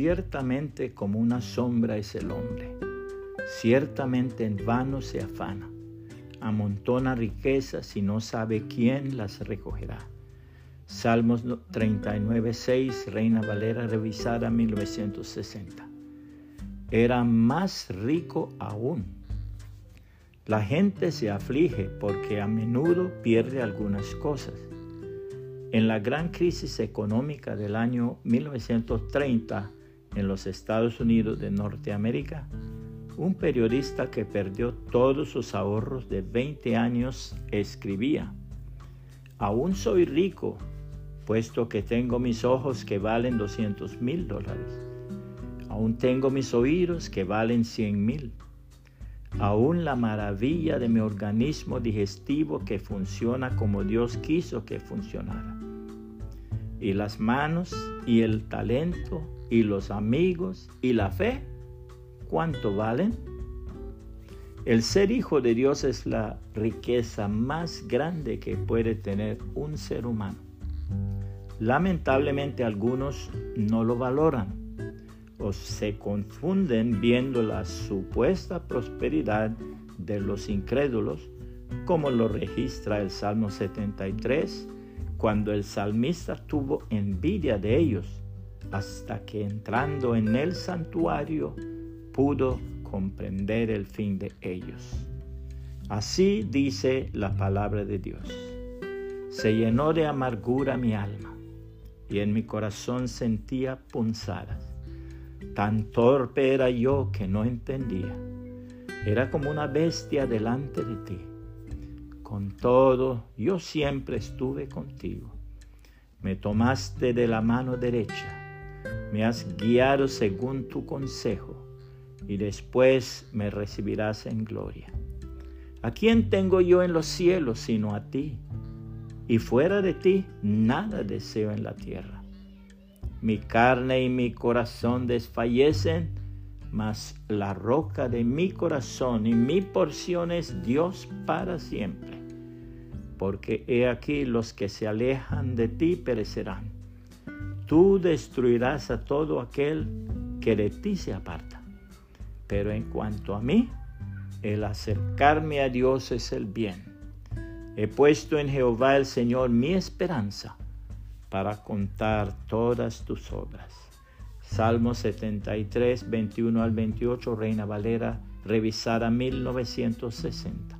ciertamente como una sombra es el hombre, ciertamente en vano se afana, amontona riquezas y no sabe quién las recogerá. Salmos 39, 6, Reina Valera revisada 1960. Era más rico aún. La gente se aflige porque a menudo pierde algunas cosas. En la gran crisis económica del año 1930 en los Estados Unidos de Norteamérica, un periodista que perdió todos sus ahorros de 20 años escribía, aún soy rico, puesto que tengo mis ojos que valen 200 mil dólares. Aún tengo mis oídos que valen 100 mil. Aún la maravilla de mi organismo digestivo que funciona como Dios quiso que funcionara. Y las manos y el talento y los amigos y la fe, ¿cuánto valen? El ser hijo de Dios es la riqueza más grande que puede tener un ser humano. Lamentablemente algunos no lo valoran o se confunden viendo la supuesta prosperidad de los incrédulos, como lo registra el Salmo 73, cuando el salmista tuvo envidia de ellos, hasta que entrando en el santuario pudo comprender el fin de ellos. Así dice la palabra de Dios. Se llenó de amargura mi alma y en mi corazón sentía punzadas. Tan torpe era yo que no entendía. Era como una bestia delante de ti. Con todo, yo siempre estuve contigo. Me tomaste de la mano derecha. Me has guiado según tu consejo y después me recibirás en gloria. ¿A quién tengo yo en los cielos sino a ti? Y fuera de ti nada deseo en la tierra. Mi carne y mi corazón desfallecen, mas la roca de mi corazón y mi porción es Dios para siempre. Porque he aquí los que se alejan de ti perecerán. Tú destruirás a todo aquel que de ti se aparta. Pero en cuanto a mí, el acercarme a Dios es el bien. He puesto en Jehová el Señor mi esperanza para contar todas tus obras. Salmo 73, 21 al 28, Reina Valera, revisada 1960.